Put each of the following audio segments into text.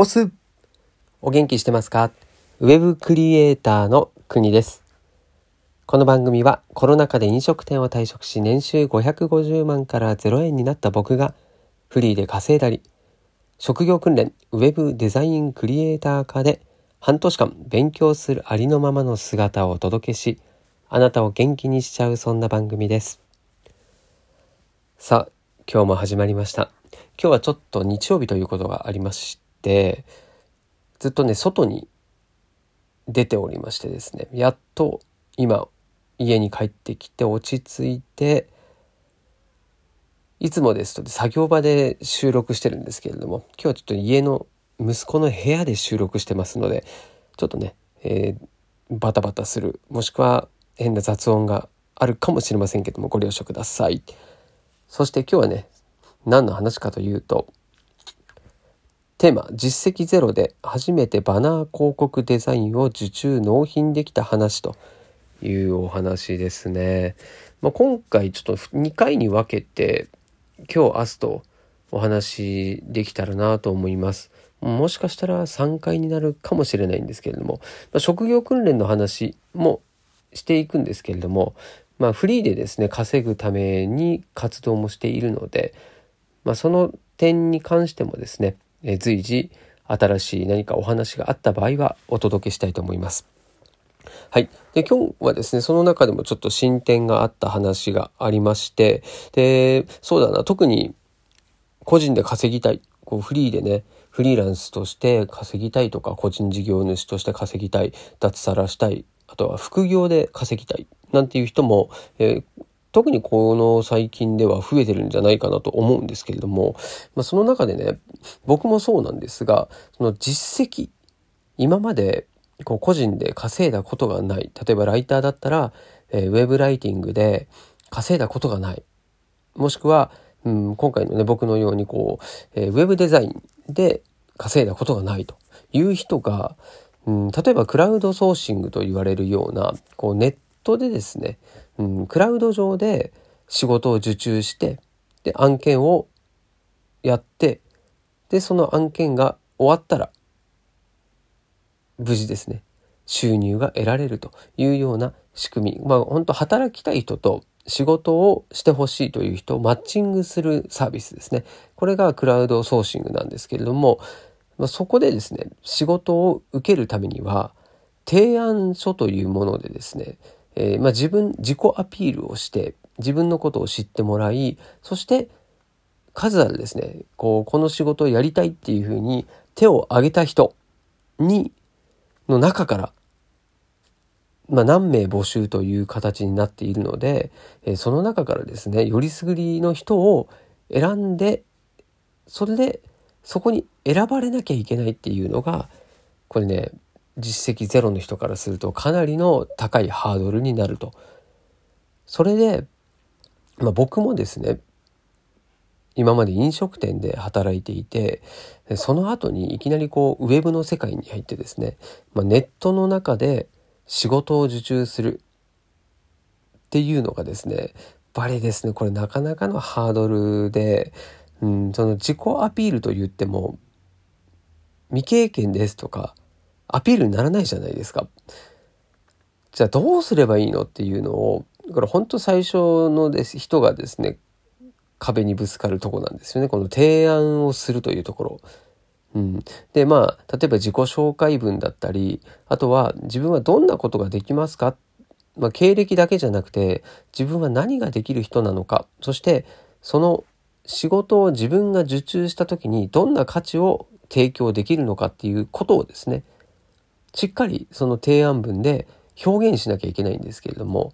オスお元気してますか？ウェブクリエイターの国です。この番組はコロナ禍で飲食店を退職し年収550万から0円になった僕がフリーで稼いだり職業訓練ウェブデザインクリエイター科で半年間勉強するありのままの姿をお届けしあなたを元気にしちゃうそんな番組です。さあ今日も始まりました。今日はちょっと日曜日ということがありまして、ずっとね、外に出ておりましてですね、やっと今、家に帰ってきて落ち着いて、いつもですと作業場で収録してるんですけれども、今日はちょっと家の息子の部屋で収録してますので、ちょっとね、えー、バタバタする、もしくは変な雑音があるかもしれませんけども、ご了承ください。そして今日はね、何の話かというと、テーマ、実績ゼロで初めてバナー広告デザインを受注納品できた話というお話ですね。まあ、今回ちょっと2回に分けて今日明日とお話できたらなと思います。もしかしたら3回になるかもしれないんですけれども、まあ、職業訓練の話もしていくんですけれども、まあ、フリーでですね稼ぐために活動もしているので、まあ、その点に関してもですねえ随時新しい何かお話があった場合はお届けしたいと思います。はい。で、今日はですね、その中でもちょっと進展があった話がありまして、で、そうだな、特に個人で稼ぎたい、こうフリーでね、フリーランスとして稼ぎたいとか、個人事業主として稼ぎたい、脱サラしたい、あとは副業で稼ぎたい、なんていう人も、えー、特にこの最近では増えてるんじゃないかなと思うんですけれども、まあ、その中でね、僕もそうなんですが、その実績、今までこう個人で稼いだことがない。例えばライターだったら、えー、ウェブライティングで稼いだことがない。もしくは、うん、今回のね、僕のようにこう、えー、ウェブデザインで稼いだことがないという人が、うん、例えばクラウドソーシングと言われるような、こうネットでですね、うん、クラウド上で仕事を受注してで案件をやってでその案件が終わったら無事ですね。収入が得られるというような仕組み。まあ本当働きたい人と仕事をしてほしいという人をマッチングするサービスですね。これがクラウドソーシングなんですけれども、まあ、そこでですね仕事を受けるためには提案書というものでですねえー、まあ、自分自己アピールをして自分のことを知ってもらいそして数あるですねこうこの仕事をやりたいっていうふうに手を挙げた人にの中から、まあ、何名募集という形になっているので、えー、その中からですねよりすぐりの人を選んでそれでそこに選ばれなきゃいけないっていうのがこれね実績ゼロの人からするとかなりの高いハードルになると。それで、まあ、僕もですね今まで飲食店で働いていてその後にいきなりこうウェブの世界に入ってですね、まあ、ネットの中で仕事を受注するっていうのがですねやっぱりですねこれなかなかのハードルで、うん、その自己アピールと言っても未経験ですとかアピールにならないじゃないですか。じゃあどうすればいいのっていうのを、だから本当最初のです人がですね、壁にぶつかるとこなんですよね。この提案をするというところ。うん、でまあ例えば自己紹介文だったりあとは自分はどんなことができますか、まあ、経歴だけじゃなくて自分は何ができる人なのかそしてその仕事を自分が受注した時にどんな価値を提供できるのかっていうことをですねしっかりその提案文で表現しなきゃいけないんですけれども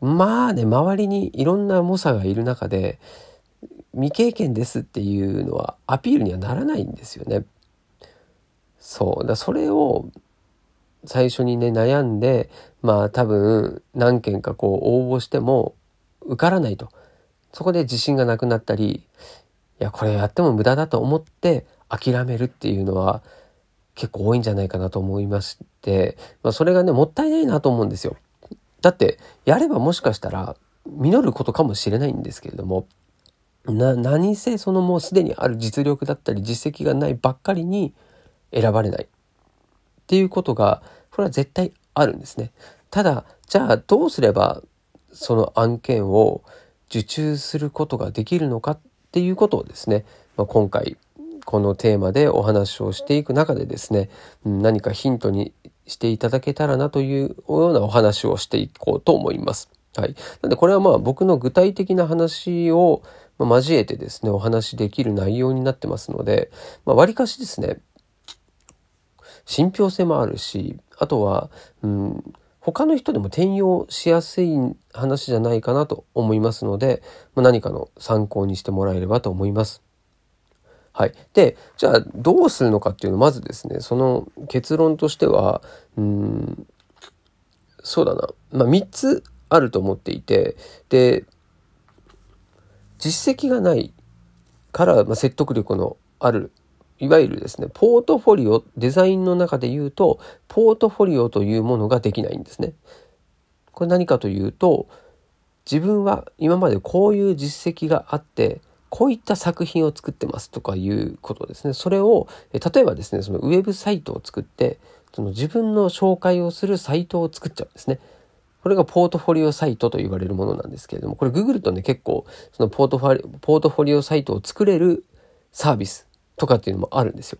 まあね周りにいろんな猛者がいる中で未経験ですっていうのはアピールにはならないんですよね。そうだそれを最初にね悩んでまあ多分何件かこう応募しても受からないとそこで自信がなくなったりいやこれやっても無駄だと思って諦めるっていうのは結構多いんじゃないかなと思いまして、まあ、それがね、もったいないなと思うんですよ。だって、やればもしかしたら、実ることかもしれないんですけれども、な何せそのもうすでにある実力だったり実績がないばっかりに選ばれないっていうことがこれは絶対あるんですね。ただじゃあどうすればその案件を受注することができるのかっていうことをですね、まあ、今回このテーマでお話をしていく中でですね何かヒントにしていただけたらなというようなお話をしていこうと思います。はい。なんでこれはまあ僕の具体的な話を交えてですね、お話しできる内容になってますので、まあ、割かしですね、信憑性もあるし、あとは、うん、他の人でも転用しやすい話じゃないかなと思いますので、まあ、何かの参考にしてもらえればと思います。はい。で、じゃあどうするのかっていうのまずですね、その結論としては、うん、そうだな、まあ、3つあると思っていて、で、実績がないから、まあ、説得力のあるいわゆるですね、ポートフォリオ、デザインの中で言うと、ポートフォリオというものができないんですね。これ何かというと、自分は今までこういう実績があって、こういった作品を作ってますとかいうことですね。それを、例えばですね、そのウェブサイトを作って、その自分の紹介をするサイトを作っちゃうんですね。これがポートフォリオサイトと言われるものなんですけれども、これググるとね、結構、そのポートフォリオ、ポートフォリオサイトを作れるサービスとかっていうのもあるんですよ。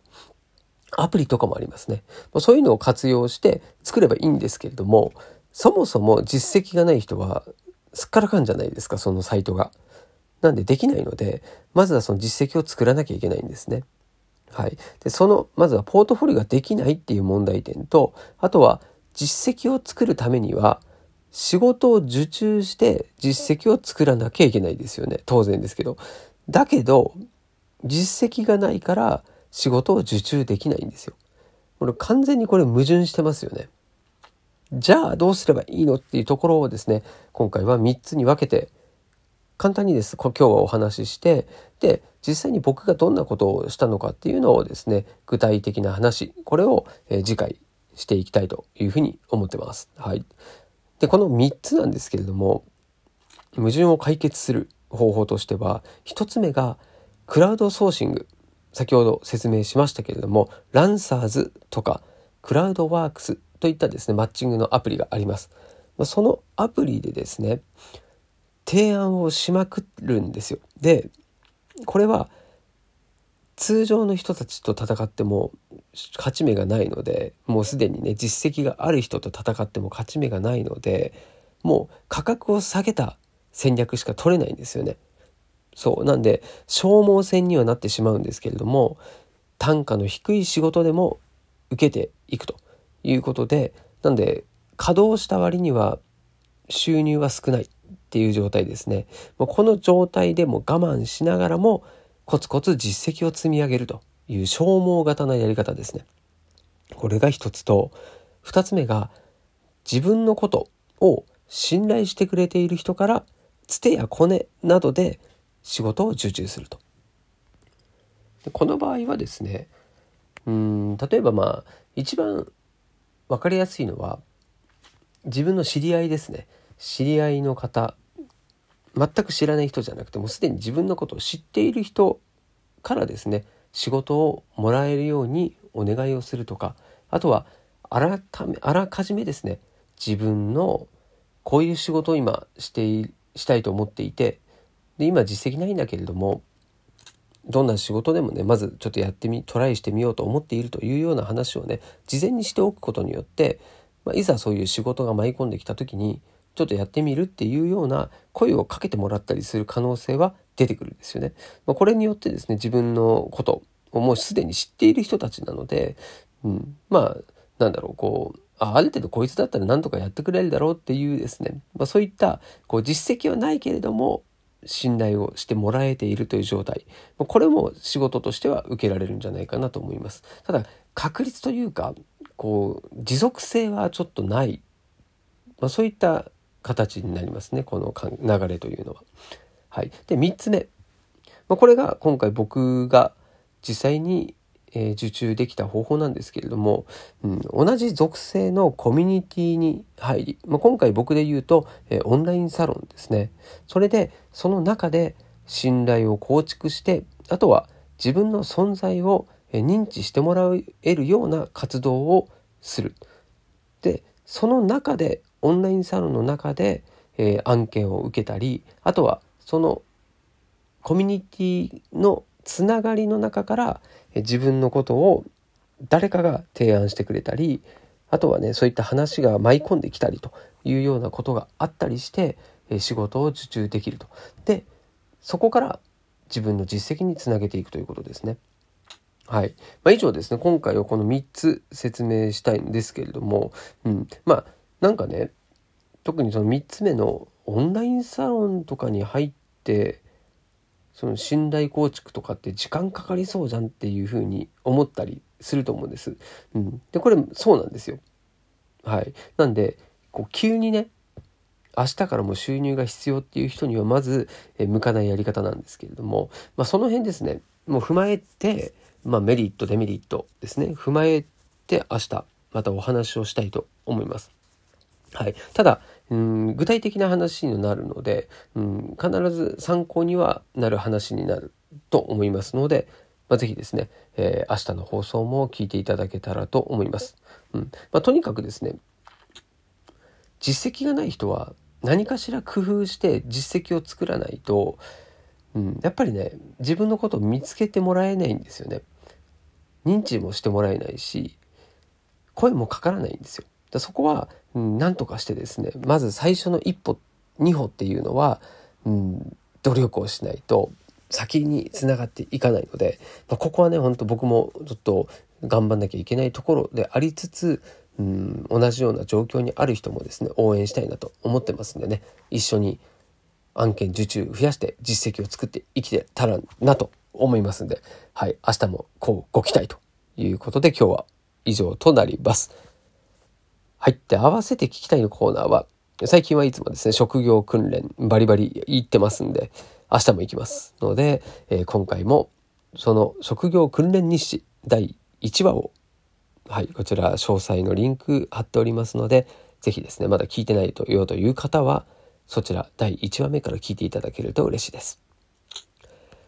アプリとかもありますね。そういうのを活用して作ればいいんですけれども、そもそも実績がない人はすっからかんじゃないですか、そのサイトが。なんでできないので、まずはその実績を作らなきゃいけないんですね。はい。で、その、まずはポートフォリオができないっていう問題点と、あとは実績を作るためには、仕事を受注して実績を作らなきゃいけないですよね。当然ですけど。だけど、実績がないから仕事を受注できないんですよ。これ完全にこれ矛盾してますよね。じゃあどうすればいいのっていうところをですね、今回は3つに分けて簡単にです今日はお話ししてで実際に僕がどんなことをしたのかっていうのをですね具体的な話これを、え次回していきたいというふうに思ってます。はい、でこの3つなんですけれども矛盾を解決する方法としては1つ目がクラウドソーシング先ほど説明しましたけれどもランサーズとかクラウドワークスといったですねマッチングのアプリがあります。そのアプリでですね提案をしまくるんですよ。でこれは通常の人たちと戦っても勝ち目がないのでもうすでにね実績がある人と戦っても勝ち目がないのでもう価格を下げた戦略しか取れないんですよね。そうなんで消耗戦にはなってしまうんですけれども単価の低い仕事でも受けていくということでなんで稼働した割には収入は少ないっていう状態ですね。もうこの状態でも我慢しながらもコツコツ実績を積み上げるという消耗型なやり方ですね。これが一つと、二つ目が自分のことを信頼してくれている人からつてやコネなどで仕事を受注すると。この場合はですねうん例えばまあ一番分かりやすいのは自分の知り合いですね知り合いの方全く知らない人じゃなくてもうすでに自分のことを知っている人からですね仕事をもらえるようにお願いをするとかあとはあらためあらかじめですね自分のこういう仕事を今してしたいと思っていてで今実績ないんだけれどもどんな仕事でもねまずちょっとやってみトライしてみようと思っているというような話をね事前にしておくことによって、まあ、いざそういう仕事が舞い込んできた時にちょっとやってみるっていうような声をかけてもらったりする可能性は出てくるんですよね。まあ、これによってですね自分のことをもうすでに知っている人たちなので、うん、まあなんだろうこうあある程度こいつだったら何とかやってくれるだろうっていうですね、まあ、そういったこう実績はないけれども信頼をしてもらえているという状態。これも仕事としては受けられるんじゃないかなと思います。ただ確率というかこう持続性はちょっとない、まあ、そういった形になりますねこの流れというのは。はい、で3つ目、まあ、これが今回僕が実際に、えー、受注できた方法なんですけれども、うん、同じ属性のコミュニティに入り、まあ、今回僕で言うと、えー、オンラインサロンですねそれでその中で信頼を構築してあとは自分の存在を認知してもらえるような活動をする。でその中でオンラインサロンの中で、えー、案件を受けたりあとはそのコミュニティのつながりの中から自分のことを誰かが提案してくれたりあとはねそういった話が舞い込んできたりというようなことがあったりして仕事を受注できると。でそこから自分の実績につなげていくということですね。はい。まあ、以上ですね、今回はこの3つ説明したいんですけれども、うん。まあ、なんかね、特にその3つ目のオンラインサロンとかに入って、その信頼構築とかって時間かかりそうじゃんっていうふうに思ったりすると思うんです。うん。で、これそうなんですよ。はい。なんで、こう急にね、明日からも収入が必要っていう人にはまず、え向かないやり方なんですけれども、まあ、その辺ですね、もう踏まえて、まあ、メリットデメリットですね踏まえて明日またお話をしたいと思います。はい、ただうん具体的な話になるのでうん必ず参考にはなる話になると思いますので、まあ、ぜひですね、えー、明日の放送も聞いていただけたらと思います。うん。まあ、とにかくですね実績がない人は何かしら工夫して実績を作らないとうん、やっぱりね自分のことを見つけてもらえないんですよね。認知もしてもらえないし声もかからないんですよ。だそこは、うん、何とかしてですねまず最初の一歩二歩っていうのは、うん、努力をしないと先につながっていかないので、まあ、ここはねほんと僕もちょっと頑張んなきゃいけないところでありつつ、うん、同じような状況にある人もですね応援したいなと思ってますんでね一緒に案件受注増やして実績を作って生きてたらなと思いますんで、はい、明日もこうご期待ということで今日は以上となります。はい。で、合わせて聞きたいのコーナーは、最近はいつもですね、職業訓練バリバリ行ってますんで、明日も行きますので、えー、今回もその職業訓練日誌第1話を、はい、こちら詳細のリンク貼っておりますので、ぜひですね、まだ聞いてないとよという方は、そちら第1話目から聞いていただけると嬉しいです。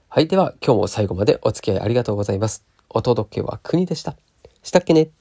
はい。では、今日も最後までお付き合いありがとうございます。お届けは国でした。したっけね